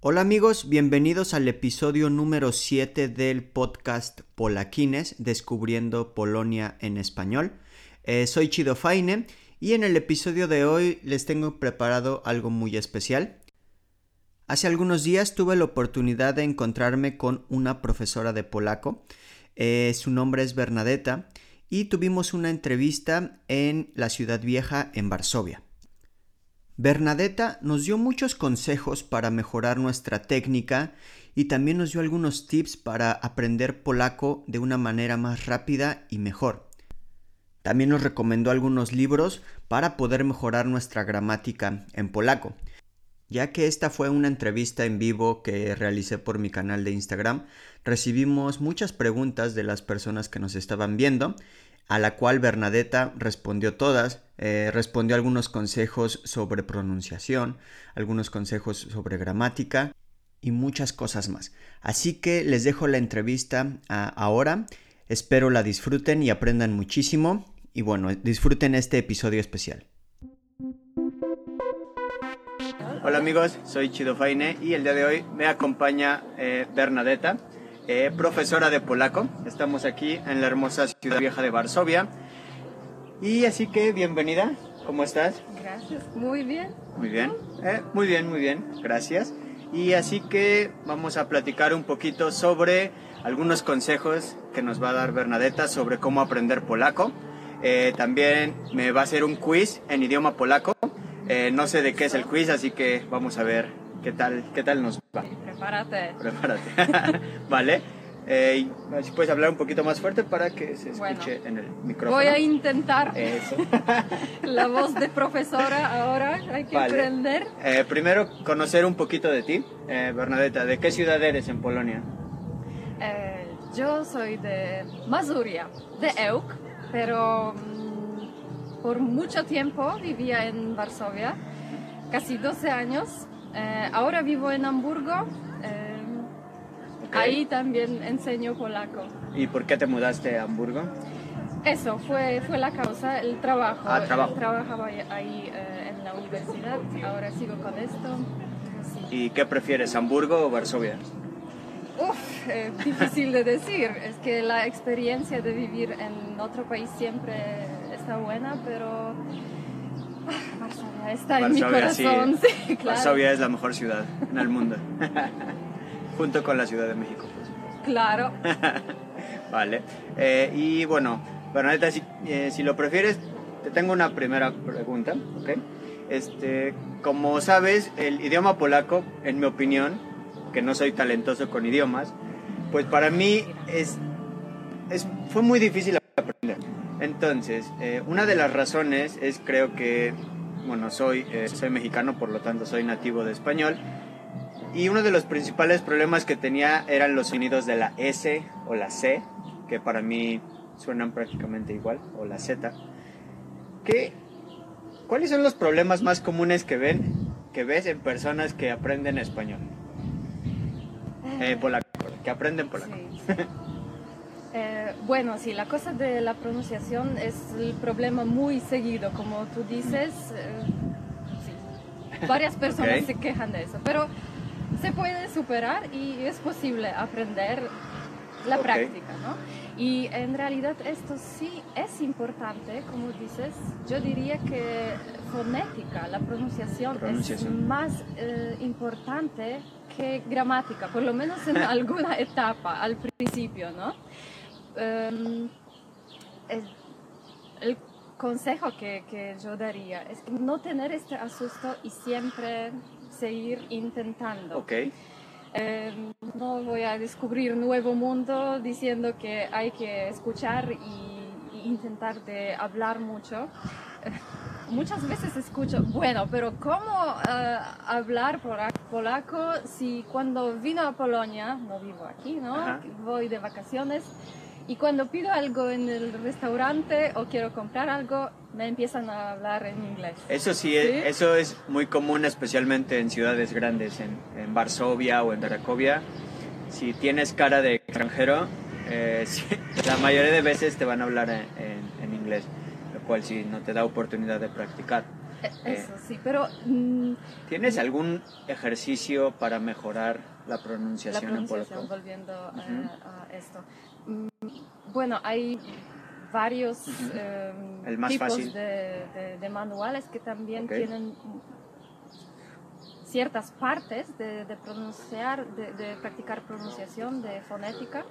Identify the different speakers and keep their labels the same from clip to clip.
Speaker 1: Hola amigos, bienvenidos al episodio número 7 del podcast Polaquines, Descubriendo Polonia en español. Eh, soy Chido Faine y en el episodio de hoy les tengo preparado algo muy especial. Hace algunos días tuve la oportunidad de encontrarme con una profesora de polaco. Eh, su nombre es Bernadetta y tuvimos una entrevista en la ciudad vieja en Varsovia. Bernadetta nos dio muchos consejos para mejorar nuestra técnica y también nos dio algunos tips para aprender polaco de una manera más rápida y mejor. También nos recomendó algunos libros para poder mejorar nuestra gramática en polaco. Ya que esta fue una entrevista en vivo que realicé por mi canal de Instagram, recibimos muchas preguntas de las personas que nos estaban viendo a la cual Bernadetta respondió todas, eh, respondió algunos consejos sobre pronunciación, algunos consejos sobre gramática y muchas cosas más. Así que les dejo la entrevista ahora, espero la disfruten y aprendan muchísimo y bueno, disfruten este episodio especial. Hola amigos, soy Chido Faine y el día de hoy me acompaña eh, Bernadetta. Eh, profesora de polaco. Estamos aquí en la hermosa ciudad vieja de Varsovia. Y así que bienvenida, ¿cómo estás?
Speaker 2: Gracias, muy bien.
Speaker 1: Muy bien, eh, muy bien, muy bien, gracias. Y así que vamos a platicar un poquito sobre algunos consejos que nos va a dar Bernadetta sobre cómo aprender polaco. Eh, también me va a hacer un quiz en idioma polaco. no sé de qué es el quiz, así que vamos a ver qué tal, qué tal nos va.
Speaker 2: prepárate.
Speaker 1: Prepárate. vale. Eh, si puedes hablar un poquito más fuerte para que se escuche en el micrófono.
Speaker 2: Voy a intentar.
Speaker 1: Eso.
Speaker 2: La voz de profesora ahora, hay que aprender.
Speaker 1: Eh, primero, conocer un poquito de ti. Eh, Bernadetta, ¿de qué ciudad eres en Polonia?
Speaker 2: yo soy de Mazuria, de Euk, pero mm, por mucho tiempo vivía en Varsovia, casi 12 años. Ahora vivo en Hamburgo Ahí también enseño polaco.
Speaker 1: ¿Y por qué te mudaste a Hamburgo?
Speaker 2: Eso fue, fue la causa, el trabajo.
Speaker 1: Ah, trabajo.
Speaker 2: Trabajaba ahí eh, en la universidad, ahora sigo con esto.
Speaker 1: ¿Y qué prefieres, Hamburgo o Varsovia?
Speaker 2: Uf, eh, difícil de decir. Es que la experiencia de vivir en otro país siempre está buena, pero Varsovia está en mi corazón. Sí. claro.
Speaker 1: Varsovia es la mejor ciudad en el mundo. junto con la Ciudad de México. Pues.
Speaker 2: Claro.
Speaker 1: vale. Eh, y bueno, Bernadetta, si, eh, si, lo prefieres, te tengo una primera pregunta, ¿ok? Este, como sabes, el idioma polaco, en mi opinión, que no soy talentoso con idiomas, pues para mí es, es fue muy difícil. Entonces, eh, una de las razones es creo que, bueno, soy, soy mexicano, por lo tanto soy nativo de español, y uno de los principales problemas que tenía eran los sonidos de la S o la C, que para mí suenan prácticamente igual, o la Z. ¿Qué, ¿Cuáles son los problemas más comunes que, ven, que ves en personas que aprenden español? Eh, polaco, que aprenden polaco.
Speaker 2: Eh, bueno, sí, la cosa de la pronunciación es el problema muy seguido, como tú dices. Eh, sí, varias personas se quejan de eso, pero se puede superar y es posible aprender la práctica, ¿no? Y en realidad esto sí es importante, como dices, yo diría que fonética, la pronunciación, es más eh, importante que gramática, por lo menos en alguna etapa, al principio, ¿no? Em, el, consejo que, que yo daría es no tener este asusto y siempre seguir intentando.
Speaker 1: Okay.
Speaker 2: Eh, no voy a descubrir nuevo mundo diciendo que hay que escuchar y, intentar de hablar mucho. muchas veces escucho, bueno, pero ¿cómo eh, hablar polaco si cuando vino a Polonia, no vivo aquí, ¿no? Voy de vacaciones y cuando pido algo en el restaurante o quiero comprar algo, me empiezan a hablar en inglés.
Speaker 1: Eso sí, eso es muy común, especialmente en ciudades grandes, en, en Varsovia o en Cracovia. Si tienes cara de extranjero, eh, la mayoría de veces te van a hablar en, inglés, lo cual sí no te da oportunidad de practicar.
Speaker 2: E, eso eh, sí, pero... Mm,
Speaker 1: ¿Tienes algún ejercicio para mejorar la pronunciación,
Speaker 2: la pronunciación
Speaker 1: en
Speaker 2: Volviendo a, esto. Bueno, hay varios em, tipos de, manuales que también tienen ciertas partes de, pronunciar, de, practicar pronunciación, de fonética.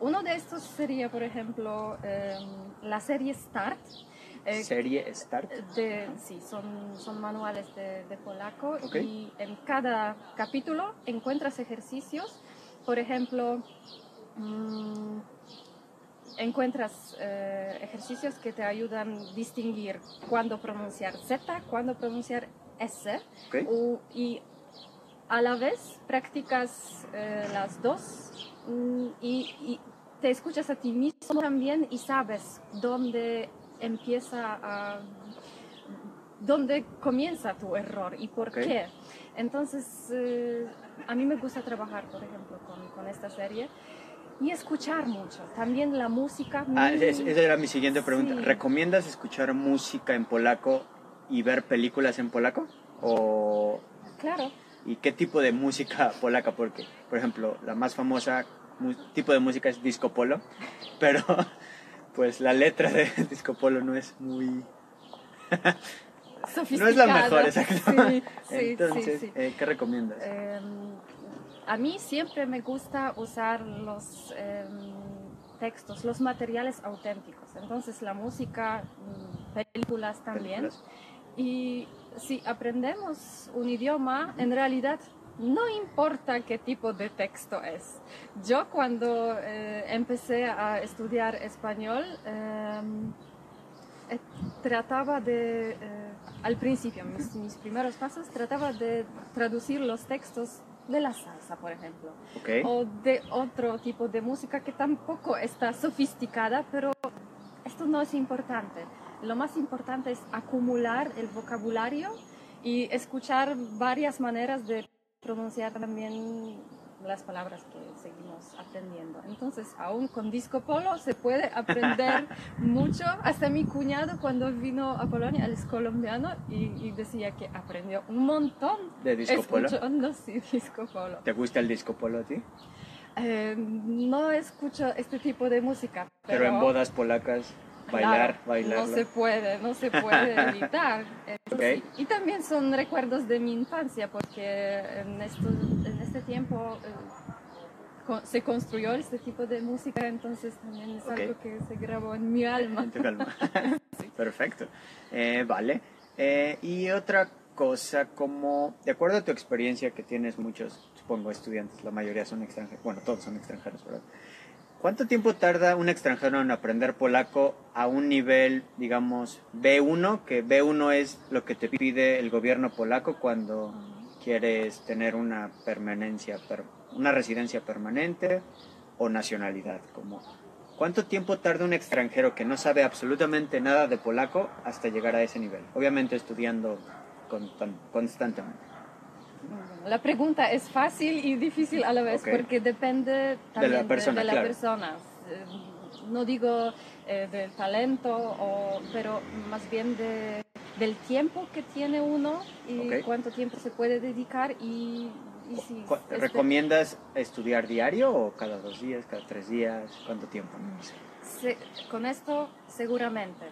Speaker 2: Uno de estos sería, por ejemplo, em, la serie Start.
Speaker 1: Eh, ¿Serie Start?
Speaker 2: De, sí, son, son manuales de, polaco y en cada capítulo encuentras ejercicios. Por ejemplo, mm, encuentras eh, ejercicios que te ayudan a distinguir cuándo pronunciar Z, cuándo pronunciar S. y a la vez practicas eh, las dos mm, y, te escuchas a ti mismo también y sabes dónde empieza a dónde comienza tu error y por qué. Entonces, eh, a mí me gusta trabajar, por ejemplo, con, con esta serie y escuchar mucho. También la música.
Speaker 1: Ah, esa era mi siguiente pregunta. ¿Recomiendas escuchar música en polaco y ver películas en polaco? O...
Speaker 2: Claro.
Speaker 1: ¿Y qué tipo de música polaca? Porque, por ejemplo, la más famosa tipo de música es disco polo, pero pues la letra de disco polo no es muy... no es la mejor, exacto. Sí, sí, Entonces, eh, ¿qué recomiendas? Em,
Speaker 2: a mí siempre me gusta usar los em, textos, los materiales auténticos. Entonces la música, mm, películas también. Y si aprendemos un idioma, en realidad no importa qué tipo de texto es. Yo cuando eh, empecé a estudiar español, em, eh, trataba de, eh, al principio, mis, mis, primeros pasos, trataba de traducir los textos de la salsa, por ejemplo, o de otro tipo de música que tampoco está sofisticada, pero esto no es importante. Lo más importante es acumular el vocabulario y escuchar varias maneras de pronunciar también las palabras que seguimos aprendiendo. Entonces, aún con disco polo se puede aprender mucho. Hasta mi cuñado cuando vino a Polonia, él es colombiano y, decía que aprendió un montón
Speaker 1: de disco polo.
Speaker 2: Sí, disco polo.
Speaker 1: ¿Te gusta el disco polo a ti?
Speaker 2: Eh, no escucho este tipo de música.
Speaker 1: Pero, en bodas polacas bailar, bailar.
Speaker 2: No se puede, no se puede evitar. Y también son recuerdos de mi infancia, porque en, en este tiempo eh, se construyó este tipo de música, entonces también es algo que se grabó en mi alma.
Speaker 1: Perfecto. Eh, vale. Eh, y otra cosa, como, de acuerdo a tu experiencia que tienes muchos, supongo, estudiantes, la mayoría son extranjeros, bueno, todos son extranjeros, ¿verdad? ¿Cuánto tiempo tarda un extranjero en aprender polaco a un nivel, digamos, B1? Que B1 es lo que te pide el gobierno polaco cuando quieres tener una permanencia, una residencia permanente o nacionalidad. Como, ¿Cuánto tiempo tarda un extranjero que no sabe absolutamente nada de polaco hasta llegar a ese nivel? Obviamente estudiando constantemente.
Speaker 2: La pregunta es fácil y difícil a la vez porque depende también de la persona. De, persona. Eh, no digo eh, del talento, o, pero más bien de, del tiempo que tiene uno y cuánto tiempo se puede dedicar y, si
Speaker 1: ¿Recomiendas estudiar diario o cada dos días, cada tres días? ¿Cuánto tiempo?
Speaker 2: con esto seguramente.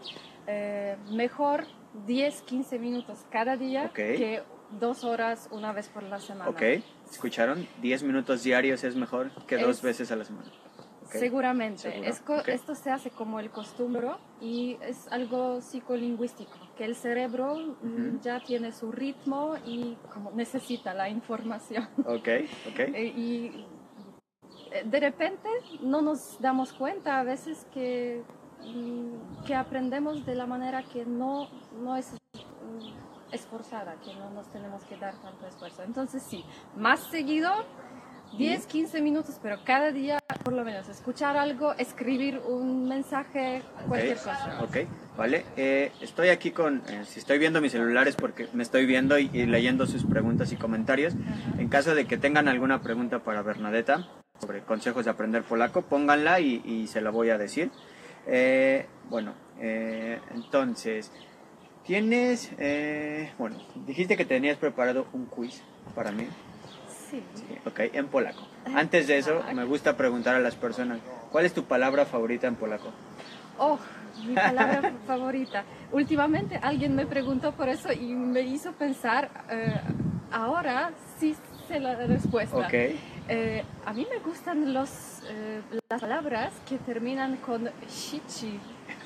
Speaker 2: Eh, mejor 10, 15 minutos cada día que dos horas una vez por la semana.
Speaker 1: Ok, ¿escucharon? Diez minutos diarios es mejor que dos veces a la semana.
Speaker 2: Seguramente. Esto se hace como el costumbre y es algo psicolingüístico, que el cerebro mm, ya tiene su ritmo y como necesita la información.
Speaker 1: Ok, ok.
Speaker 2: Eh, y eh, de repente no nos damos cuenta a veces que, mm, que aprendemos de la manera que no, no es esforzada, que no nos tenemos que dar tanto esfuerzo. Entonces sí, más seguido, 10, 15 minutos, pero cada día por lo menos escuchar algo, escribir un mensaje, cualquier cosa.
Speaker 1: Ok, vale. Eh, estoy aquí con, eh, si estoy viendo mis celulares porque me estoy viendo y, y leyendo sus preguntas y comentarios. En caso de que tengan alguna pregunta para Bernadetta sobre consejos de aprender polaco, pónganla y, y se la voy a decir. Eh, bueno, eh, entonces, tienes, eh, bueno, dijiste que tenías preparado un quiz para mí.
Speaker 2: Sí.
Speaker 1: Sí, ok, en polaco. Antes de eso, me gusta preguntar a las personas, ¿cuál es tu palabra favorita en polaco?
Speaker 2: Oh, mi palabra favorita. Últimamente alguien me preguntó por eso y me hizo pensar, eh, ahora sí sé la respuesta.
Speaker 1: Ok,
Speaker 2: Eh, a mí me gustan los, eh, las palabras que terminan con shichi.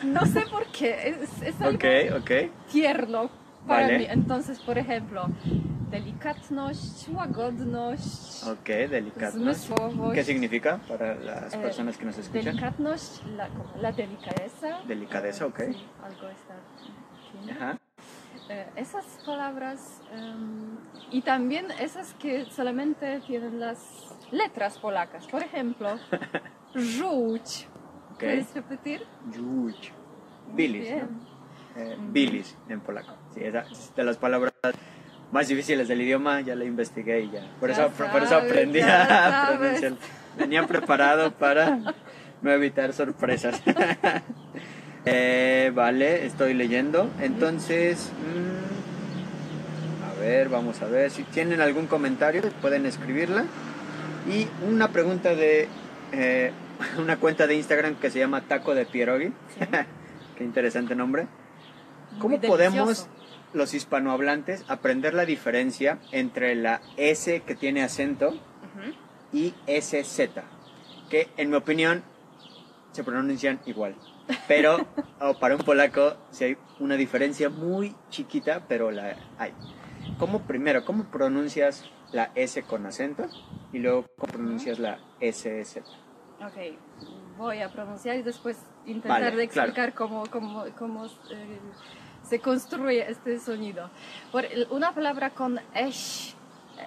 Speaker 2: No sé por qué, es, es algo
Speaker 1: ok, ok.
Speaker 2: tierno para
Speaker 1: Vale.
Speaker 2: mí. Entonces, por ejemplo, delikatność, łagodność,
Speaker 1: Ok, delicado.
Speaker 2: zmysłowość.
Speaker 1: ¿Qué significa para las
Speaker 2: Eh,
Speaker 1: personas que nos escuchan?
Speaker 2: Delikatność, la, como la delicadeza.
Speaker 1: Delicadeza, ok.
Speaker 2: Sí, algo está.
Speaker 1: Ajá.
Speaker 2: Eh, esas palabras em, y también esas que solamente tienen las letras polacas. Por ejemplo, żółć. ¿Puedes repetir? Muy
Speaker 1: Bilis. ¿no? Eh, bilis en polaco. Sí, esa es de las palabras más difíciles del idioma, ya la investigué y ya. Por,
Speaker 2: Ya
Speaker 1: eso, por eso aprendí a pronunciar. Venía preparado para no evitar sorpresas. Eh, vale, estoy leyendo. Entonces, mm, a ver, vamos a ver. Si tienen algún comentario, pueden escribirla. Y una pregunta de eh, una cuenta de Instagram que se llama Taco de Pierogi.
Speaker 2: Sí.
Speaker 1: Qué interesante nombre. ¿Cómo podemos los hispanohablantes aprender la diferencia entre la S que tiene acento
Speaker 2: Ujú.
Speaker 1: y SZ? Que en mi opinión se pronuncian igual. Pero oh, para un polaco sí hay una diferencia muy chiquita, pero la hay. ¿Cómo primero, cómo pronuncias la S con acento y luego cómo pronuncias la SZ?
Speaker 2: Ok, voy a pronunciar y después intentar
Speaker 1: Vale,
Speaker 2: de
Speaker 1: claro.
Speaker 2: explicar cómo, cómo, cómo eh, se construye este sonido. Por una palabra con esh,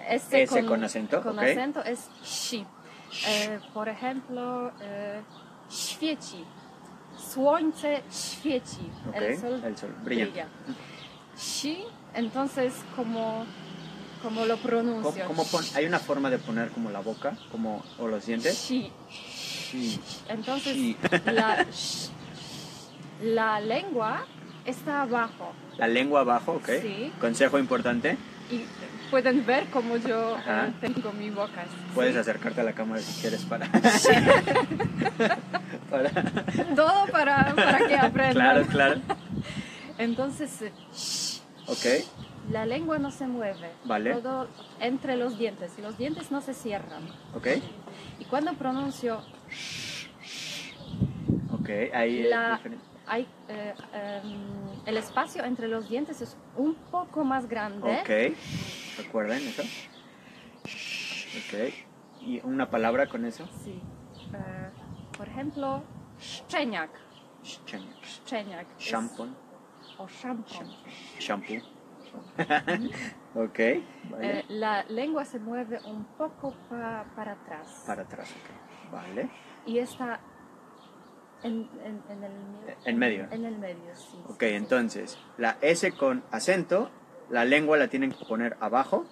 Speaker 2: S,
Speaker 1: S con acento,
Speaker 2: con
Speaker 1: ok.
Speaker 2: acento es shi. Eh, por ejemplo, eh, świeci. Słońce świeci.
Speaker 1: Ok,
Speaker 2: El sol,
Speaker 1: el sol brilla.
Speaker 2: brilla. Shi, entonces, ¿cómo, cómo lo
Speaker 1: ¿Cómo,
Speaker 2: pronuncio?
Speaker 1: cómo pon- ¿Hay una forma de poner como la boca como, o los dientes?
Speaker 2: Shi.
Speaker 1: Sí.
Speaker 2: Entonces,
Speaker 1: Sí.
Speaker 2: la, lengua está abajo
Speaker 1: La lengua abajo, ok.
Speaker 2: Sí.
Speaker 1: Consejo importante.
Speaker 2: y pueden ver cómo yo tengo mi boca.
Speaker 1: Puedes
Speaker 2: ¿sí?
Speaker 1: acercarte a la cámara si quieres para... para...
Speaker 2: Todo para, para que aprendan.
Speaker 1: Claro, claro.
Speaker 2: Entonces, eh,
Speaker 1: Ok.
Speaker 2: la lengua no se mueve.
Speaker 1: Vale.
Speaker 2: Todo entre los dientes. Los dientes no se cierran.
Speaker 1: Ok.
Speaker 2: Y cuando pronuncio,
Speaker 1: Ok. Ahí
Speaker 2: La- hay, eh, em, el espacio entre los dientes es un poco más grande.
Speaker 1: Ok. ¿Recuerden eso? Ok. ¿Y una palabra con eso?
Speaker 2: Sí. Eh, por ejemplo, szczeniak.
Speaker 1: Szczeniak.
Speaker 2: Szczeniak.
Speaker 1: Shampoo.
Speaker 2: O shampoo.
Speaker 1: Shampoo. ok. Vale.
Speaker 2: Eh, la lengua se mueve un poco pa- para atrás.
Speaker 1: Para atrás, ok. Vale.
Speaker 2: Y está en, en- en el,
Speaker 1: En medio.
Speaker 2: En el medio, sí.
Speaker 1: Ok,
Speaker 2: sí,
Speaker 1: entonces, la S con acento, la lengua la tienen que poner abajo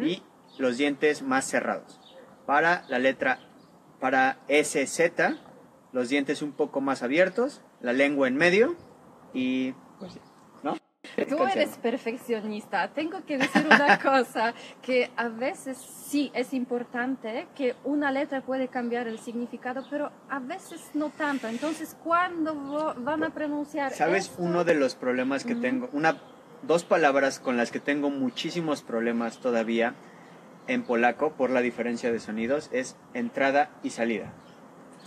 Speaker 1: y los dientes más cerrados. Para la letra, para SZ, los dientes un poco más abiertos, la lengua en medio y pues.
Speaker 2: Tú eres perfeccionista. Tengo que decir una cosa, que a veces sí es importante que una letra puede cambiar el significado, pero a veces no tanto. Entonces, ¿cuándo vo- van a pronunciar
Speaker 1: ¿Sabes
Speaker 2: esto?
Speaker 1: uno de los problemas que tengo? Una, dos palabras con las que tengo muchísimos problemas todavía en polaco por la diferencia de sonidos es entrada y salida.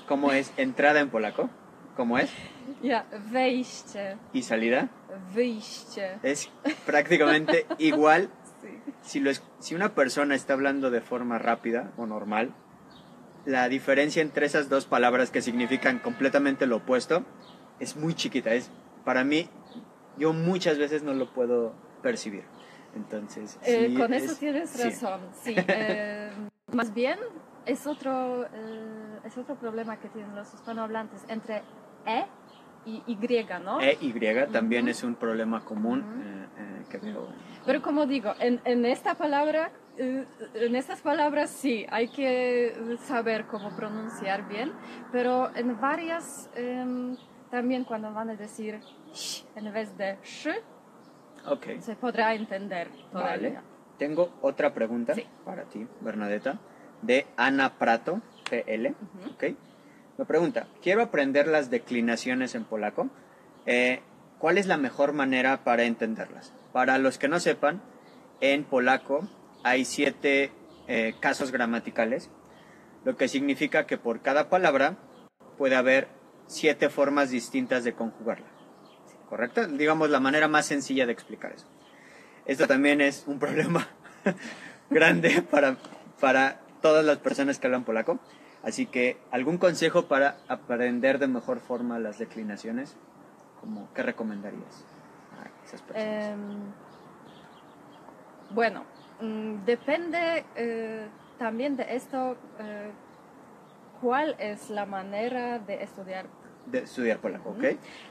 Speaker 1: ¿Cómo es entrada en polaco? ¿Cómo es?
Speaker 2: Ya, wejście,
Speaker 1: ¿Y salida?
Speaker 2: wyjście.
Speaker 1: Es prácticamente igual
Speaker 2: Sí.
Speaker 1: si, lo es- si una persona está hablando de forma rápida o normal, la diferencia entre esas dos palabras que significan completamente lo opuesto es muy chiquita. Es, para mí, yo muchas veces no lo puedo percibir. Entonces,
Speaker 2: Eh, con eso
Speaker 1: es-
Speaker 2: tienes
Speaker 1: sí.
Speaker 2: razón, sí. Eh, más bien es otro, eh, es otro problema que tienen los hispanohablantes entre E y Y, ¿no?
Speaker 1: E y también
Speaker 2: Ujú.
Speaker 1: es un problema común
Speaker 2: Ujú.
Speaker 1: eh, eh, que veo.
Speaker 2: Pero como digo, en, en esta palabra, eh, en estas palabras sí, hay que saber cómo pronunciar bien, pero en varias em, también cuando van a decir sh en vez de sh,
Speaker 1: Ok,
Speaker 2: se podrá entender todavía.
Speaker 1: vale. Tengo otra pregunta
Speaker 2: Sí.
Speaker 1: para ti, Bernadetta, de Ana Prato, PL.
Speaker 2: Ujú.
Speaker 1: Ok. Me pregunta, quiero aprender las declinaciones en polaco. Eh, ¿Cuál es la mejor manera para entenderlas? Para los que no sepan, en polaco hay siete eh, casos gramaticales, lo que significa que por cada palabra puede haber siete formas distintas de conjugarla. ¿Correcto? Digamos la manera más sencilla de explicar eso. Esto también es un problema grande para, para todas las personas que hablan polaco. Así que, ¿algún consejo para aprender de mejor forma las declinaciones? Como, ¿Qué recomendarías a esas personas?
Speaker 2: Em, bueno, mm, depende eh, también de esto, eh, cuál es la manera de estudiar.
Speaker 1: de estudiar polaco, ¿ok?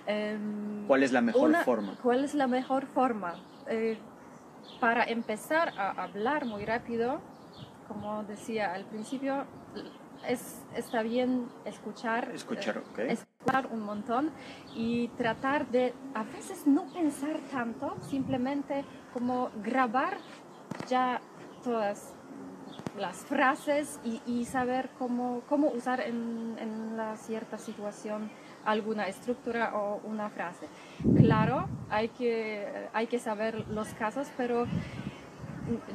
Speaker 2: Em,
Speaker 1: ¿Cuál es la mejor
Speaker 2: una-
Speaker 1: forma?
Speaker 2: ¿Cuál es la mejor forma? Eh, para empezar a hablar muy rápido, como decía al principio, es, está bien escuchar.
Speaker 1: Escuchar,
Speaker 2: eh,
Speaker 1: ok.
Speaker 2: escuchar un montón y tratar de a veces no pensar tanto, simplemente como grabar ya todas las frases y, y saber cómo, cómo usar en, en la cierta situación alguna estructura o una frase. Claro, hay que, hay que saber los casos, pero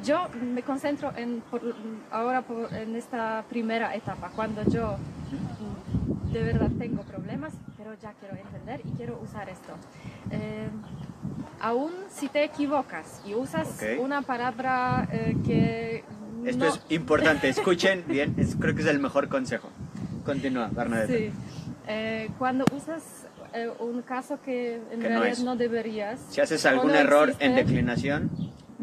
Speaker 2: yo me concentro en, por- ahora por- en esta primera etapa, cuando yo mm, de verdad tengo problemas, pero ya quiero entender y quiero usar esto. Eh, aún si te equivocas y usas
Speaker 1: Ok.
Speaker 2: una palabra eh, que...
Speaker 1: Esto
Speaker 2: no-
Speaker 1: es importante, escuchen bien, es- creo que es el mejor consejo. Continúa, Bernadette.
Speaker 2: Sí. Eh, cuando usas eh, un caso que en
Speaker 1: Que no
Speaker 2: realidad
Speaker 1: es.
Speaker 2: no, deberías,
Speaker 1: Si haces algún
Speaker 2: no
Speaker 1: error en
Speaker 2: existe,
Speaker 1: declinación,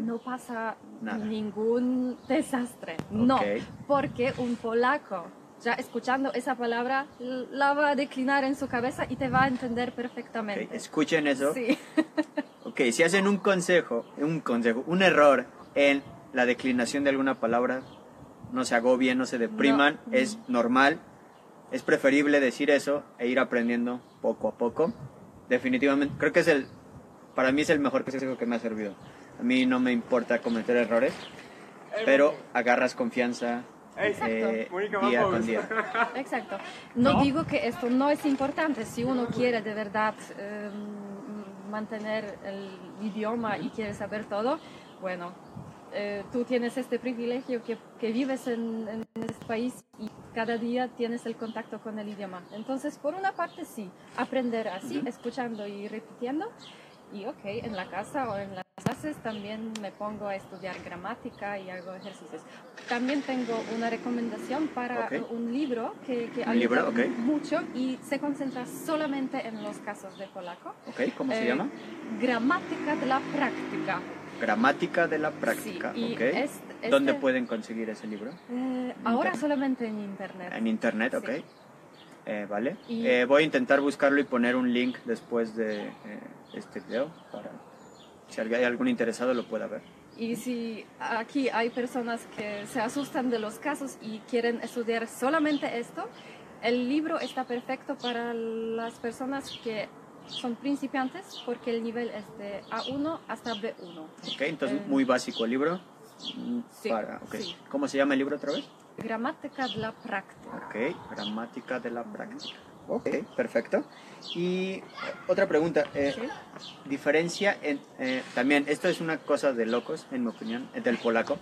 Speaker 2: no pasa
Speaker 1: Nada.
Speaker 2: ningún desastre. No, porque un polaco, ya escuchando esa palabra, la va a declinar en su cabeza y te va a entender perfectamente.
Speaker 1: escuchen eso.
Speaker 2: Sí.
Speaker 1: Ok, si hacen un consejo, un consejo, un error en la declinación de alguna palabra, no se agobien, no se depriman,
Speaker 2: No.
Speaker 1: es normal. Es preferible decir eso e ir aprendiendo poco a poco. Definitivamente, creo que es el, para mí es el mejor consejo que me ha servido. A mí no me importa cometer errores, pero agarras confianza eh, día con día.
Speaker 2: Exacto. No, digo que esto no es importante. Si uno quiere de verdad eh, mantener el idioma y quiere saber todo, bueno, eh, tú tienes este privilegio que, que vives en, en este país y cada día tienes el contacto con el idioma. Entonces, por una parte sí, aprender así, escuchando y repitiendo. Y ok, en la casa o en las clases también me pongo a estudiar gramática y hago ejercicios. También tengo una recomendación para
Speaker 1: Ok.
Speaker 2: un libro que, que ayuda
Speaker 1: libro, ok.
Speaker 2: mucho y se concentra solamente en los casos de polaco.
Speaker 1: Ok, ¿cómo se
Speaker 2: Eh,
Speaker 1: llama?
Speaker 2: Gramática de la práctica.
Speaker 1: Gramática de la práctica.
Speaker 2: Sí,
Speaker 1: ok.
Speaker 2: este-
Speaker 1: ¿Dónde
Speaker 2: este-
Speaker 1: pueden conseguir ese libro?
Speaker 2: Eh, ahora
Speaker 1: internet.
Speaker 2: solamente en internet.
Speaker 1: En internet,
Speaker 2: Sí.
Speaker 1: ok. Eh, vale.
Speaker 2: Y-
Speaker 1: Eh, voy a intentar buscarlo y poner un link después de eh, este video para si hay algún interesado lo pueda ver.
Speaker 2: Y si aquí hay personas que se asustan de los casos y quieren estudiar solamente esto, el libro está perfecto para las personas que son principiantes porque el nivel es de A1 hasta B1.
Speaker 1: Ok, entonces
Speaker 2: Eh,
Speaker 1: muy básico el libro.
Speaker 2: Sí,
Speaker 1: para, ok.
Speaker 2: sí.
Speaker 1: ¿Cómo se llama el libro otra vez?
Speaker 2: Gramática de la práctica.
Speaker 1: Ok, gramática de la práctica. Ok, perfecto. Y otra pregunta. eh,
Speaker 2: Sí.
Speaker 1: diferencia en, eh, también, esto es una cosa de locos, en mi opinión, eh, del polaco.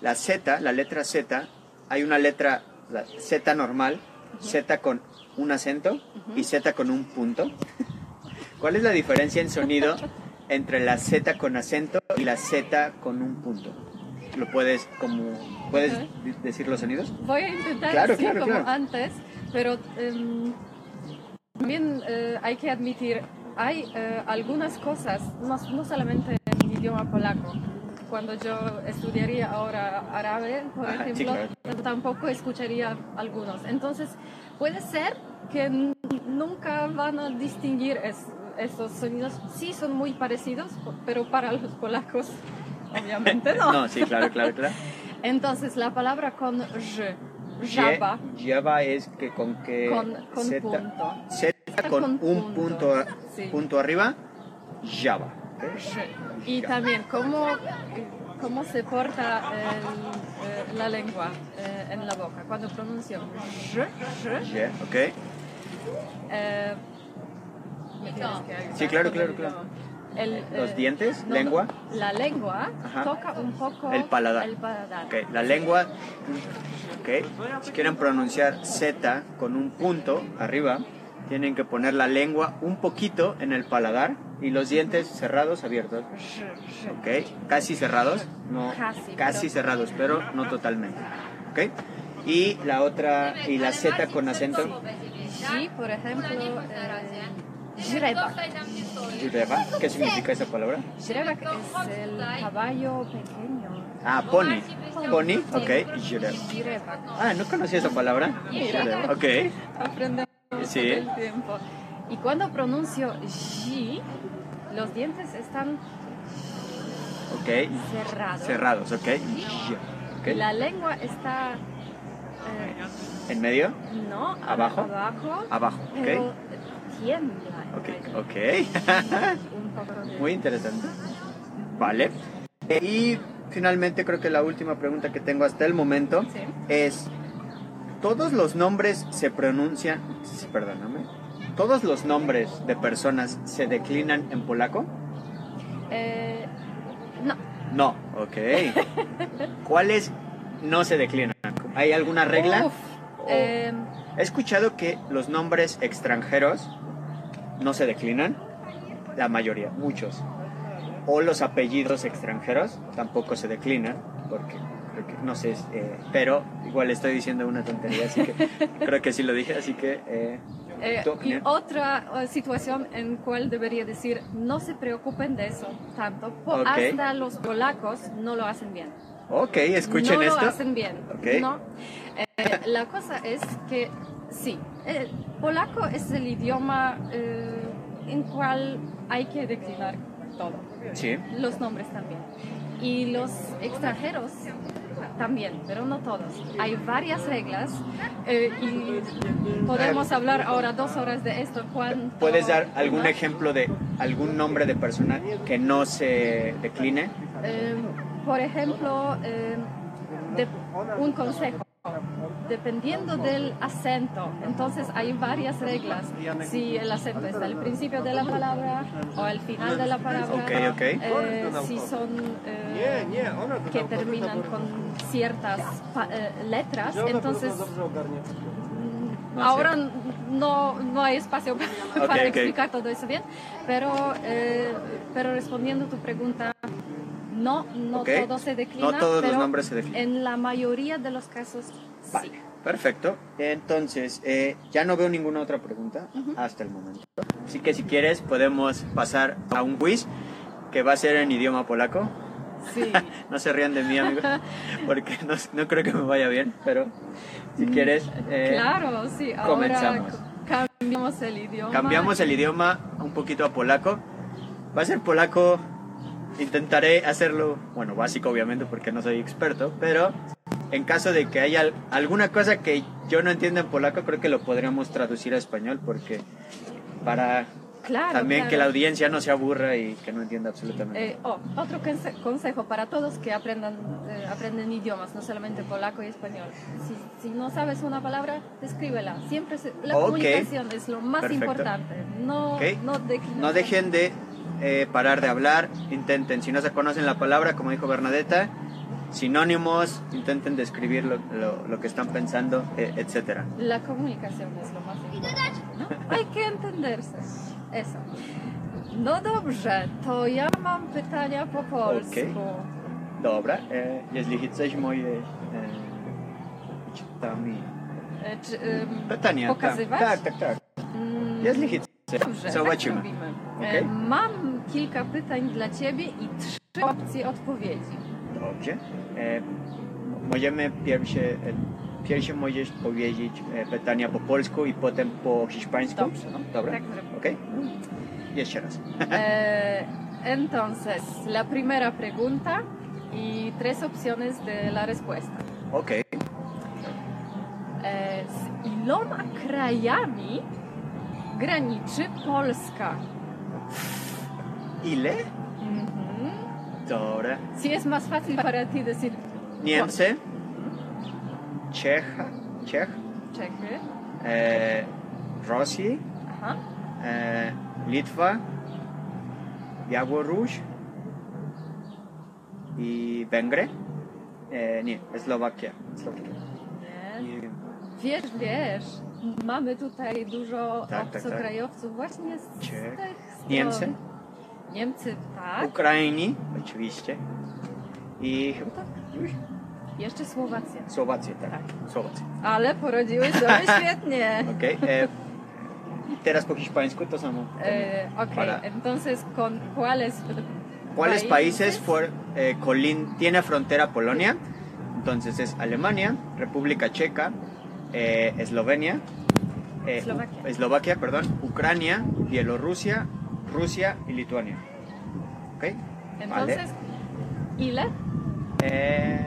Speaker 1: La Z, la letra Z, hay una letra, la Z normal, Z con un acento y Z con un punto. ¿Cuál es la diferencia en sonido entre la Z con acento y la Z con un punto? ¿Lo puedes, como, puedes decir los sonidos?
Speaker 2: Voy a intentar
Speaker 1: Claro,
Speaker 2: así
Speaker 1: claro,
Speaker 2: como
Speaker 1: claro.
Speaker 2: antes, pero em, también eh, hay que admitir, hay eh, algunas cosas, no, no solamente en idioma polaco. Cuando yo estudiaría ahora árabe, por
Speaker 1: Ajá, sí,
Speaker 2: ejemplo,
Speaker 1: claro.
Speaker 2: tampoco escucharía algunos. Entonces, puede ser que nunca van a distinguir es- estos sonidos. Sí son muy parecidos, pero para los polacos, obviamente no.
Speaker 1: No, sí, claro, claro, claro.
Speaker 2: Entonces, la palabra con j, java,
Speaker 1: Java es que con que
Speaker 2: con, con
Speaker 1: Z,
Speaker 2: punto.
Speaker 1: Z con,
Speaker 2: Con
Speaker 1: un
Speaker 2: punto.
Speaker 1: punto,
Speaker 2: Sí.
Speaker 1: punto arriba, Java.
Speaker 2: J. Y también cómo, cómo se porta el, eh, la lengua eh, en la boca. Cuando pronuncio j, j,
Speaker 1: Yeah, ¿ok?
Speaker 2: eh,
Speaker 1: Sí, claro, claro, claro.
Speaker 2: El,
Speaker 1: Los
Speaker 2: eh,
Speaker 1: dientes,
Speaker 2: no,
Speaker 1: lengua.
Speaker 2: no, la lengua
Speaker 1: Ajá.
Speaker 2: toca un poco
Speaker 1: El paladar.
Speaker 2: el paladar.
Speaker 1: Ok, la lengua, ok, si quieren pronunciar Z con un punto arriba, tienen que poner la lengua un poquito en el paladar y los dientes cerrados, abiertos,
Speaker 2: J, j.
Speaker 1: ok, casi cerrados, no,
Speaker 2: Casi, pero-
Speaker 1: cerrados, pero no totalmente, ok. Y la otra, y la Z con acento,
Speaker 2: G, por ejemplo, eh, Źrebak.
Speaker 1: ¿qué significa esa palabra?
Speaker 2: Źrebak es el caballo pequeño.
Speaker 1: Ah, pony, pony, ok. Źrebak. Ah, no conocía esa palabra.
Speaker 2: Mira.
Speaker 1: Ok,
Speaker 2: Aprendemos
Speaker 1: Sí.
Speaker 2: el tiempo. Y cuando pronuncio G, los dientes están
Speaker 1: ok,
Speaker 2: cerrados.
Speaker 1: cerrados, ok.
Speaker 2: Y
Speaker 1: Ok,
Speaker 2: la lengua está eh,
Speaker 1: en medio,
Speaker 2: no
Speaker 1: ¿Abajo?
Speaker 2: abajo,
Speaker 1: abajo, ok. Ok, ok.
Speaker 2: Un poco de-
Speaker 1: Muy interesante. Vale. Eh, Y finalmente creo que la última pregunta que tengo hasta el momento
Speaker 2: Sí.
Speaker 1: es, ¿todos los nombres se pronuncian, sí, perdóname, todos los nombres de personas se declinan en polaco?
Speaker 2: Eh, no,
Speaker 1: No, ok. ¿Cuáles no se declinan? ¿Hay alguna regla?
Speaker 2: Uf,
Speaker 1: O-
Speaker 2: eh,
Speaker 1: He escuchado que los nombres extranjeros no se declinan, la mayoría, muchos. O los apellidos extranjeros tampoco se declinan, porque no sé, eh, pero igual estoy diciendo una tontería, así que creo que sí lo dije, así que... eh,
Speaker 2: Eh, y otra eh, situación en cual debería decir, no se preocupen de eso tanto, po-
Speaker 1: Ok.
Speaker 2: hasta los polacos no lo hacen bien.
Speaker 1: ok, escuchen
Speaker 2: no
Speaker 1: esto.
Speaker 2: lo hacen bien.
Speaker 1: Ok.
Speaker 2: ¿no? Eh, la cosa es que sí, el polaco es el idioma eh, en cual hay que declinar todo,
Speaker 1: Sí,
Speaker 2: los nombres también. Y los extranjeros también, pero no todos. Hay varias reglas eh, y podemos hablar ahora dos horas de esto. cuando-
Speaker 1: ¿puedes dar algún
Speaker 2: ¿no?
Speaker 1: ejemplo de algún nombre de persona que no se decline?
Speaker 2: Eh, por ejemplo, eh, de- un consejo. Dependiendo del acento, entonces hay varias reglas. Si el acento está al principio de la palabra o al final de la palabra,
Speaker 1: Ok, ok.
Speaker 2: eh, si son eh, que terminan con ciertas eh, letras, entonces mm, ahora no, no hay espacio para
Speaker 1: Ok, ok.
Speaker 2: explicar todo eso bien, pero, eh, pero respondiendo a tu pregunta, no, no
Speaker 1: Ok.
Speaker 2: todo se declina,
Speaker 1: No todos los
Speaker 2: pero
Speaker 1: nombres se declinan.
Speaker 2: en la mayoría de los casos sí.
Speaker 1: Vale, perfecto. Entonces, eh, ya no veo ninguna otra pregunta hasta el momento. Así que si quieres podemos pasar a un quiz que va a ser en idioma polaco.
Speaker 2: Sí.
Speaker 1: No se rían de mí, amigos, porque no, no creo que me vaya bien, pero si quieres... eh,
Speaker 2: claro, sí. Ahora
Speaker 1: comenzamos.
Speaker 2: cambiamos el idioma.
Speaker 1: Cambiamos el idioma un poquito a polaco. Va a ser polaco. Intentaré hacerlo, bueno, básico obviamente porque no soy experto, pero en caso de que haya al- alguna cosa que yo no entienda en polaco, creo que lo podríamos traducir a español porque para
Speaker 2: Claro,
Speaker 1: también
Speaker 2: claro.
Speaker 1: que la audiencia no se aburra y que no entienda absolutamente.
Speaker 2: Eh, oh, otro conse- consejo para todos que aprendan, eh, aprenden idiomas, no solamente polaco y español. Si, si no sabes una palabra, escríbela. Siempre se- la
Speaker 1: Ok.
Speaker 2: comunicación es lo más
Speaker 1: Perfecto.
Speaker 2: importante. No,
Speaker 1: Ok.
Speaker 2: no, declinar.
Speaker 1: No dejen de eh, parar de hablar, intenten, si no se conocen la palabra, como dijo Bernadetta, sinónimos, intenten describir lo, lo- lo que están pensando, eh, etcétera.
Speaker 2: La comunicación es lo más importante. ¿no? Hay que entenderse. Eso. No dobrze, to ja mam pytania po polsku.
Speaker 1: Dobra, e, jeśli chcesz moje e, tam i-
Speaker 2: E, Czy,
Speaker 1: pytania,
Speaker 2: Pokazywać?
Speaker 1: tak, tak, tak.
Speaker 2: mm,
Speaker 1: Jeśli chcesz,
Speaker 2: Dobrze,
Speaker 1: zobaczymy.
Speaker 2: Tak robimy. E, Mam kilka pytań dla Ciebie i trzy opcje odpowiedzi.
Speaker 1: Dobrze. E, możemy pierwsze, e, pierwsze możesz powiedzieć e, pytania po polsku i potem po hiszpańsku?
Speaker 2: Dobrze, no.
Speaker 1: Dobra.
Speaker 2: Tak zrobimy.
Speaker 1: Ok. Jeszcze raz.
Speaker 2: Eh, entonces, la primera pregunta y tres opciones de la respuesta.
Speaker 1: Ok.
Speaker 2: E, Z iloma krajami graniczy Polska?
Speaker 1: Ile?
Speaker 2: Mhm.
Speaker 1: Dobra.
Speaker 2: Si es más fácil para ti decir
Speaker 1: Niemcy, Czech, Czech,
Speaker 2: Czechy,
Speaker 1: e, Rosja,
Speaker 2: aha,
Speaker 1: e, Litwa, Białoruś i Węgry. E, nie, Słowakia. Słowakia.
Speaker 2: nie. Wiesz, wiesz, mamy tutaj dużo
Speaker 1: Tak, tak,
Speaker 2: obcokrajowców właśnie z
Speaker 1: Czech.
Speaker 2: tych stron.
Speaker 1: Niemcy,
Speaker 2: Niemcy, tak.
Speaker 1: Ukraini, oczywiście. I chyba tak, już?
Speaker 2: Jeszcze Słowacja.
Speaker 1: Słowacja, tak.
Speaker 2: Tak.
Speaker 1: Słowacja.
Speaker 2: Ale poradziłeś sobie świetnie.
Speaker 1: Okej. E, teraz po hiszpańsku to samo.
Speaker 2: Eh, ok,
Speaker 1: Para-
Speaker 2: entonces, ¿con cuáles
Speaker 1: ¿Cuáles países for- eh, colin- tiene frontera Polonia? Entonces es Alemania, República Checa, eh, Eslovenia, eh,
Speaker 2: Eslovaquia,
Speaker 1: perdón, Ucrania, Bielorrusia, Rusia y Lituania. ¿Ok?
Speaker 2: Entonces, ile?
Speaker 1: Eh,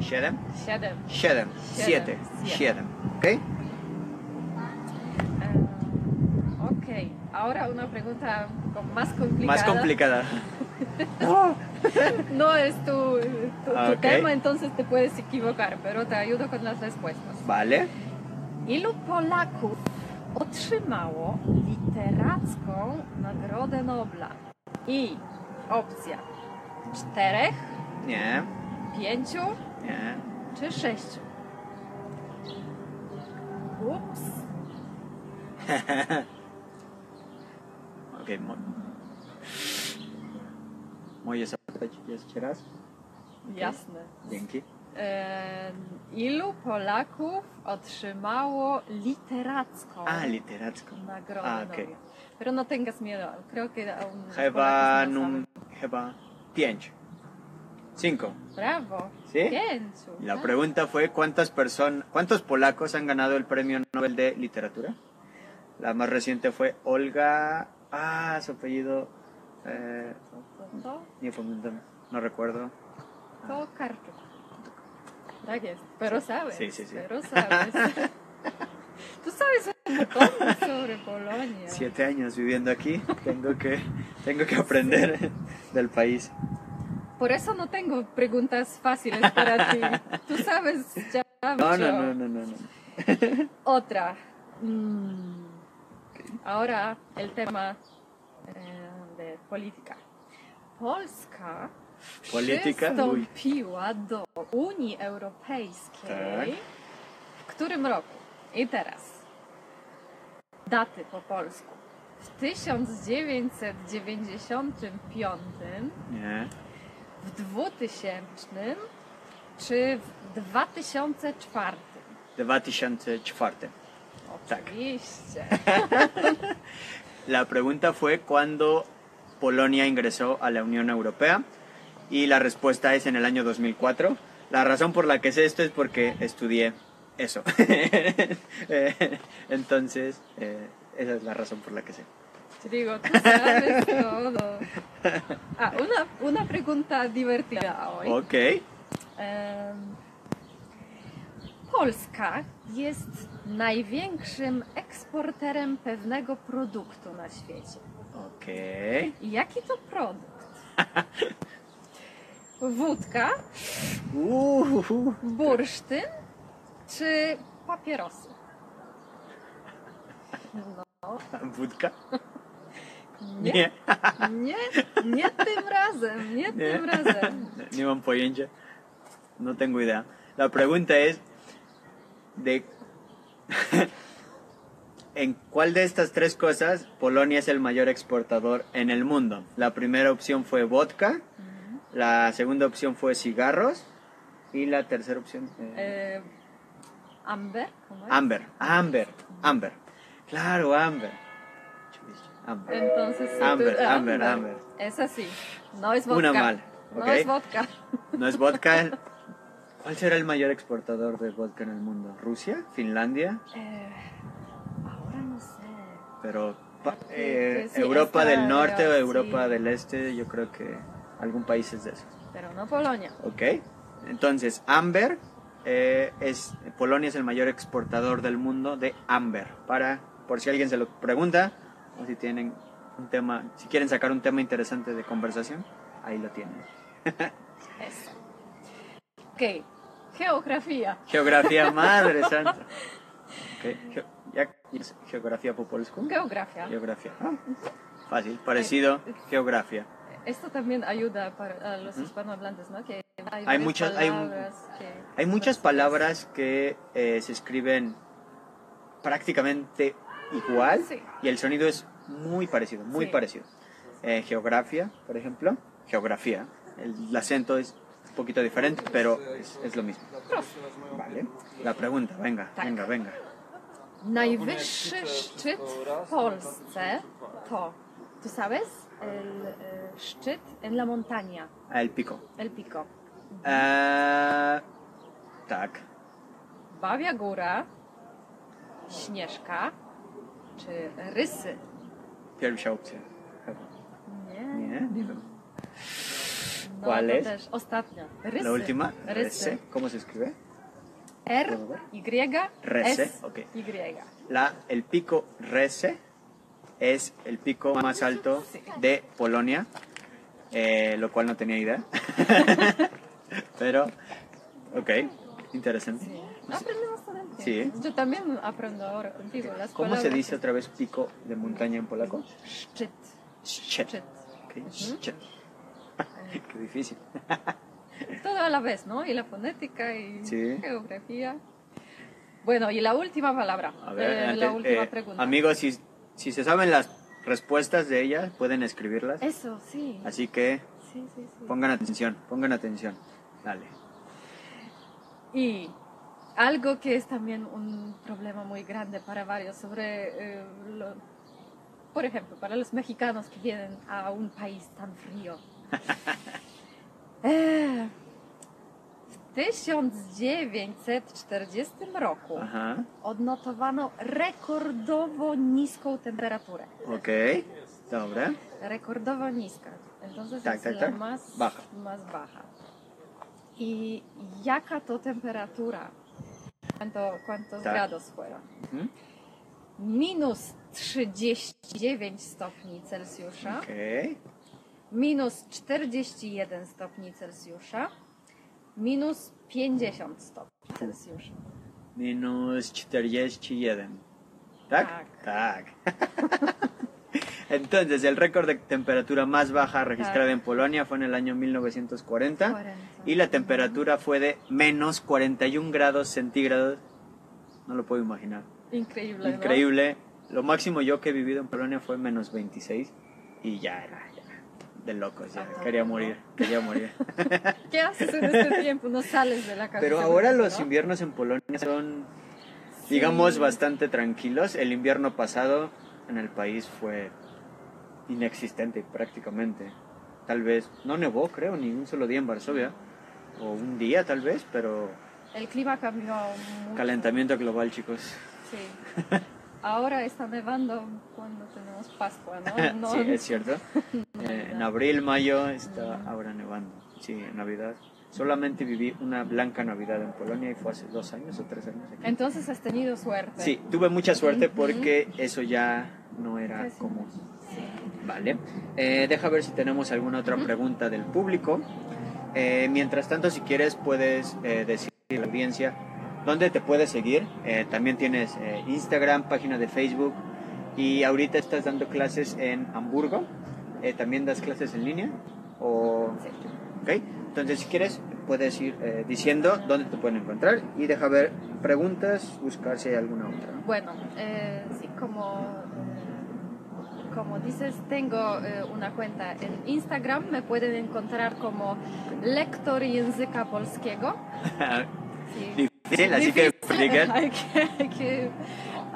Speaker 1: siedem,
Speaker 2: Siedem.
Speaker 1: siedem, siete, siedem. ¿Ok?
Speaker 2: Eh, ok, ahora una pregunta más complicada.
Speaker 1: Más complicada.
Speaker 2: No es tu, tu, tu tema, entonces te puedes equivocar, pero te ayudo con las respuestas.
Speaker 1: Vale.
Speaker 2: Ilu Polaków otrzymało literacką Nagrodę Nobla? I opcja czterech,
Speaker 1: Nie,
Speaker 2: pięciu
Speaker 1: nie.
Speaker 2: czy sześciu? Ups.
Speaker 1: Ok, mo- Możesz zapytać jeszcze raz?
Speaker 2: Jasne.
Speaker 1: Dzięki.
Speaker 2: E, ilu Polaków otrzymało literacką
Speaker 1: Ah, literacko.
Speaker 2: Nagrodę
Speaker 1: Ah, ok.
Speaker 2: Nobla? Pero no tengas miedo, creo que aún los
Speaker 1: Chyba,
Speaker 2: polacos no
Speaker 1: num, chyba pięć. Cinco.
Speaker 2: Brawo.
Speaker 1: ¿Sí? La pregunta fue ¿cuántas personas, cuántos polacos han ganado el premio Nobel de literatura? La más reciente fue Olga, ah, su apellido, eh, no recuerdo.
Speaker 2: Pero sabes.
Speaker 1: Sí, sí, sí.
Speaker 2: Pero sabes. Tú sabes un montón sobre Polonia.
Speaker 1: Siete años viviendo aquí, tengo que, tengo que aprender del país.
Speaker 2: Por eso no tengo preguntas fáciles para ti. Tú sabes ya
Speaker 1: No, no, no, no, no. no.
Speaker 2: Otra. Mm, Ahora el tema eh, de política. Polska
Speaker 1: Polityka?
Speaker 2: przystąpiła do Unii Europejskiej
Speaker 1: Tak.
Speaker 2: w którym roku? I teraz. Daty po polsku. W 1995,
Speaker 1: Nie.
Speaker 2: w 2000 czy w 2004?
Speaker 1: 2004. Tak.
Speaker 2: Oczywiście.
Speaker 1: La pregunta fue cuándo Polonia ingresó a la Unión Europea y la respuesta es en el año 2004. La razón por la que sé esto es porque estudié eso. Entonces, eh, esa es la razón por la que sé.
Speaker 2: Te digo, tú sabes todo. Ah, una, una pregunta divertida hoy.
Speaker 1: Ok.
Speaker 2: Em, Polska jest największym eksporterem pewnego produktu na świecie.
Speaker 1: Ok.
Speaker 2: I jaki to produkt? Wódka,
Speaker 1: Uh,
Speaker 2: bursztyn czy papierosy? No,
Speaker 1: ¿Wódka?
Speaker 2: nie,
Speaker 1: Nie.
Speaker 2: nie, nie tym razem, nie
Speaker 1: Nie.
Speaker 2: tym razem.
Speaker 1: Ni mam pojęcia. No tengo idea. La pregunta es de ¿En cuál de estas tres cosas Polonia es el mayor exportador en el mundo? La primera opción fue vodka, la segunda opción fue cigarros y la tercera opción eh,
Speaker 2: E, Amber? ¿cómo es?
Speaker 1: Amber, Amber, Amber. Claro, Amber. Amber.
Speaker 2: Entonces, tú-
Speaker 1: Amber, Amber, Amber.
Speaker 2: Es así. No es vodka.
Speaker 1: Una mal,
Speaker 2: No es vodka.
Speaker 1: No es vodka. ¿Cuál será el mayor exportador de vodka en el mundo? ¿Rusia? ¿Finlandia?
Speaker 2: Eh, ahora no sé.
Speaker 1: Pero
Speaker 2: Sí,
Speaker 1: eh,
Speaker 2: sí,
Speaker 1: Europa del Norte o Europa
Speaker 2: sí.
Speaker 1: del Este, yo creo que algún país es de esos.
Speaker 2: Pero no Polonia.
Speaker 1: ¿Ok? Entonces, Amber eh, es Polonia es el mayor exportador del mundo de Amber. Para, por si alguien se lo pregunta o si tienen un tema, si quieren sacar un tema interesante de conversación, ahí lo tienen.
Speaker 2: Eso. Ok. Geografía.
Speaker 1: Geografía, madre santa. Ok, ge- ya- ¿es geografía po polsku?
Speaker 2: Geografía.
Speaker 1: Geografía. Ah, fácil, parecido, geografía.
Speaker 2: Esto también ayuda para a los hispanohablantes, ¿no? Que hay,
Speaker 1: Hay muchas- hay-
Speaker 2: palabras que-
Speaker 1: Hay muchas palabras que eh, se escriben prácticamente igual
Speaker 2: Sí.
Speaker 1: y el sonido es muy parecido, muy
Speaker 2: Sí.
Speaker 1: parecido. Eh, geografía, por ejemplo, geografía, el, acento es un poquito diferente, pero es, es lo mismo. Vale. La pregunta, venga,
Speaker 2: Tak.
Speaker 1: venga, venga.
Speaker 2: Najwyższy szczyt w Polsce to, ¿tú sabes? El eh, szczyt en la montaña,
Speaker 1: El pico.
Speaker 2: el pico.
Speaker 1: Ah, tak.
Speaker 2: Babia Góra, Śnieżka czy Rysy?
Speaker 1: Pierwsza opcja.
Speaker 2: Nie.
Speaker 1: Nie, nie wiem.
Speaker 2: No,
Speaker 1: ¿Cuál
Speaker 2: to
Speaker 1: es?
Speaker 2: też ostatnia. Rysy.
Speaker 1: La última,
Speaker 2: Rysy.
Speaker 1: Rese. ¿Cómo se escribe?
Speaker 2: R, Y,
Speaker 1: Rysy,
Speaker 2: S,
Speaker 1: ok.
Speaker 2: Y.
Speaker 1: La, el pico Rese es el pico más alto de Polonia, eh, lo cual no tenía idea. Pero, ok, interesante.
Speaker 2: Aprendemos tiempo.
Speaker 1: Sí.
Speaker 2: Yo también aprendo ahora contigo las
Speaker 1: ¿Cómo se
Speaker 2: palabras.
Speaker 1: dice otra vez pico de montaña en polaco?
Speaker 2: Szczyt.
Speaker 1: Szczyt.
Speaker 2: Szczyt.
Speaker 1: Ok, szczyt. Qué difícil.
Speaker 2: Todo a la vez, ¿no? Y la fonética y
Speaker 1: Sí.
Speaker 2: geografía. Bueno, y la última palabra.
Speaker 1: A ver,
Speaker 2: eh,
Speaker 1: antes,
Speaker 2: la última
Speaker 1: eh,
Speaker 2: pregunta.
Speaker 1: amigos, si, si se saben las respuestas de ella, pueden escribirlas.
Speaker 2: Eso, sí.
Speaker 1: Así que
Speaker 2: Sí, sí, sí.
Speaker 1: pongan atención, pongan atención. Dale.
Speaker 2: Y algo que es también un problema muy grande para varios sobre, eh, lo- por ejemplo, para los mexicanos que vienen a un país tan frío. Eh, 1940 roku
Speaker 1: Ajá.
Speaker 2: odnotowano rekordowo niską temperaturę.
Speaker 1: Ok. Dobra.
Speaker 2: Rekordowo niska. Entonces
Speaker 1: Tak, tak, tak.
Speaker 2: más
Speaker 1: Baja.
Speaker 2: baja. ¿Y jaka to temperatura? ¿Cuánto, ¿Cuántos
Speaker 1: Tak.
Speaker 2: grados fueron?
Speaker 1: Mhm.
Speaker 2: Minus 39 stopni Celsjusza,
Speaker 1: Ok.
Speaker 2: minus 41 stopni Celsjusza, minus 50 stopni Celsjusza.
Speaker 1: Minus 41. ¿Tak?
Speaker 2: Tak.
Speaker 1: Tak. Entonces, el récord de temperatura más baja registrada en Polonia fue en el año 1940
Speaker 2: 40.
Speaker 1: y la temperatura fue de menos 41 grados centígrados. No lo puedo imaginar.
Speaker 2: Increíble, ¿no?
Speaker 1: Increíble. Lo máximo yo que he vivido en Polonia fue menos 26 y ya era de locos, ya
Speaker 2: Ah,
Speaker 1: quería morir, quería morir.
Speaker 2: ¿Qué haces en este tiempo? No sales de la casa.
Speaker 1: Pero ahora los
Speaker 2: ¿no?
Speaker 1: inviernos en Polonia son,
Speaker 2: Sí.
Speaker 1: digamos, bastante tranquilos. El invierno pasado en el país fue inexistente prácticamente. Tal vez, no nevó, creo, ni un solo día en Varsovia. O un día tal vez, pero
Speaker 2: El clima cambió mucho.
Speaker 1: calentamiento global, chicos.
Speaker 2: Sí. Ahora está nevando cuando tenemos Pascua, ¿no? No-
Speaker 1: sí, es cierto. Eh, en abril, mayo está ahora nevando. Sí, en Navidad. Solamente viví una blanca Navidad en Polonia y fue hace dos años o tres años. aquí.
Speaker 2: Entonces has tenido suerte.
Speaker 1: Sí, tuve mucha suerte porque eso ya no era común.
Speaker 2: Sí.
Speaker 1: Vale. Eh, deja ver si tenemos alguna otra pregunta del público. Eh, mientras tanto, si quieres, puedes eh, decir a la audiencia dónde te puedes seguir. Eh, también tienes eh, Instagram, página de Facebook. Y ahorita estás dando clases en Hamburgo. Eh, ¿También das clases en línea? O...
Speaker 2: Sí.
Speaker 1: Entonces, si quieres, puedes ir eh, diciendo dónde te pueden encontrar. Y deja ver preguntas, buscar si hay alguna otra.
Speaker 2: Bueno, eh, sí, como, como dices, tengo eh, una cuenta en Instagram. Me pueden encontrar como lector języka polskiego. Sí.
Speaker 1: Difícil, así que
Speaker 2: hay que, hay que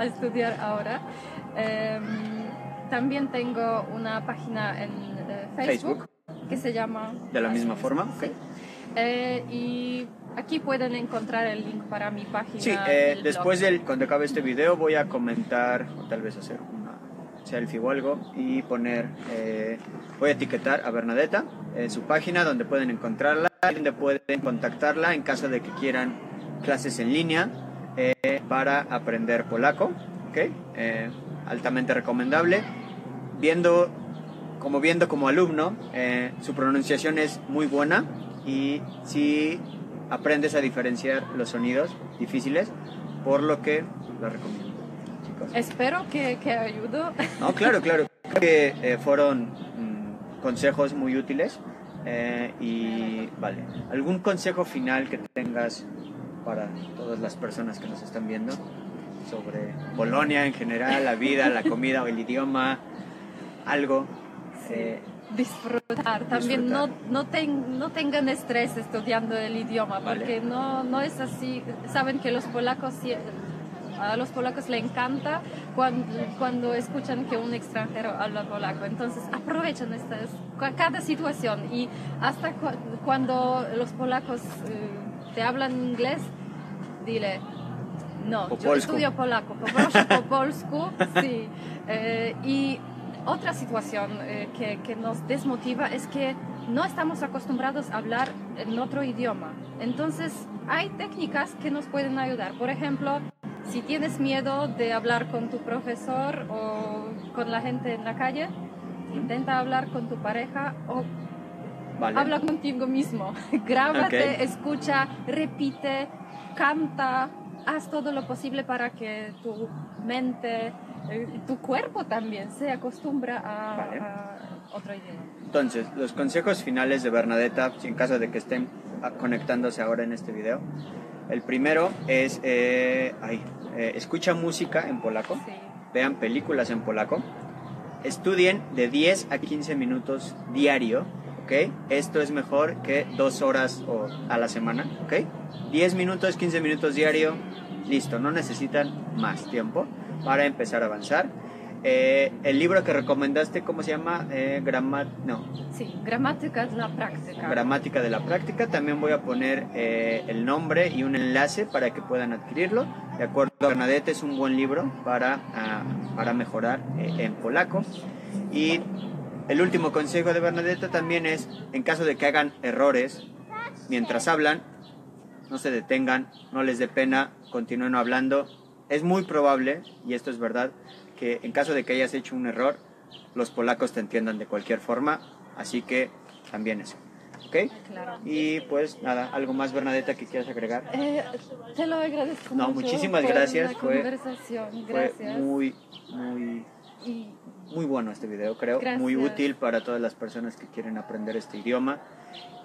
Speaker 2: estudiar ahora. Em, también tengo una página en eh, Facebook, que se llama...
Speaker 1: De la misma forma,
Speaker 2: sí. Eh, y aquí pueden encontrar el link para mi página.
Speaker 1: Sí, eh, después del, cuando acabe este video voy a comentar o tal vez hacer una selfie o algo y poner, eh, voy a etiquetar a Bernadetta en su página donde pueden encontrarla, donde pueden contactarla en caso de que quieran clases en línea para aprender polaco, ¿ok? altamente recomendable. Viendo, como viendo como alumno, su pronunciación es muy buena y si aprendes a diferenciar los sonidos difíciles, por lo que lo recomiendo.
Speaker 2: Chicos. Espero que, que ayudo.
Speaker 1: No, claro, claro. Creo que eh, fueron mm, consejos muy útiles. Eh, y vale, ¿algún consejo final que tengas para todas las personas que nos están viendo sobre Polonia en general, la vida, la comida o el idioma? Algo.
Speaker 2: Eh, disfrutar. También No, no, no, tengan estrés estudiando el idioma, porque no, no es así. Saben que los polacos, a los polacos le encanta cuando, cuando escuchan que un extranjero habla polaco. Entonces aprovechan estas, cada situación y hasta cuando los polacos eh, te hablan inglés, dile, no, yo estudio polaco, po polsku, sí. Eh, y otra situación eh, que, que, nos desmotiva es que no estamos acostumbrados a hablar en otro idioma. Entonces, hay técnicas que nos pueden ayudar. Por ejemplo, si tienes miedo de hablar con tu profesor o con la gente en la calle, intenta hablar con tu pareja o habla contigo mismo. Grábate, escucha, repite, canta, haz todo lo posible para que tu mente eh, tu cuerpo también se acostumbra a, otro idioma.
Speaker 1: Entonces, los consejos finales de Bernadetta, en caso de que estén conectándose ahora en este video. El primero es, eh, eh, escucha música en polaco, vean películas en polaco, estudien de 10 a 15 minutos diario, ¿ok? Esto es mejor que dos horas a la semana, ¿ok? 10 minutos, 15 minutos diario, listo, no necesitan más tiempo para empezar a avanzar. Eh, el libro que recomendaste, ¿cómo se llama? Eh, no.
Speaker 2: Sí, Gramática de la Práctica.
Speaker 1: Gramática de la Práctica. También voy a poner eh, el nombre y un enlace para que puedan adquirirlo. De acuerdo, Bernadette es un buen libro para, ah, para mejorar en polaco. Y el último consejo de Bernadette también es, en caso de que hagan errores mientras hablan, no se detengan, no les dé pena, continúen hablando es muy probable, y esto es verdad, que en caso de que hayas hecho un error, los polacos te entiendan de cualquier forma, así que también eso. ¿Ok?
Speaker 2: Claro.
Speaker 1: Y pues nada, ¿algo más, Bernadetta, que quieras agregar?
Speaker 2: Eh, te lo agradezco
Speaker 1: no, muchísimas gracias.
Speaker 2: fue, conversación. Gracias.
Speaker 1: Fue muy, muy, muy bueno este video, creo. Muy útil para todas las personas que quieren aprender este idioma.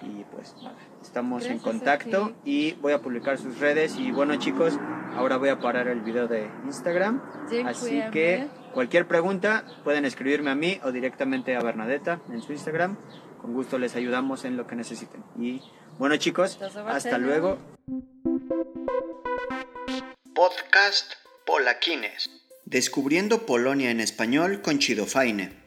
Speaker 1: Y pues nada, estamos en contacto y voy a publicar sus redes. Y bueno, chicos, ahora voy a parar el video de Instagram. Así que cualquier pregunta pueden escribirme a mí o directamente a Bernadetta en su Instagram. Con gusto les ayudamos en lo que necesiten. Y bueno, chicos, hasta luego.
Speaker 3: Podcast Polaquines. Descubriendo Polonia en español con Chido Faine.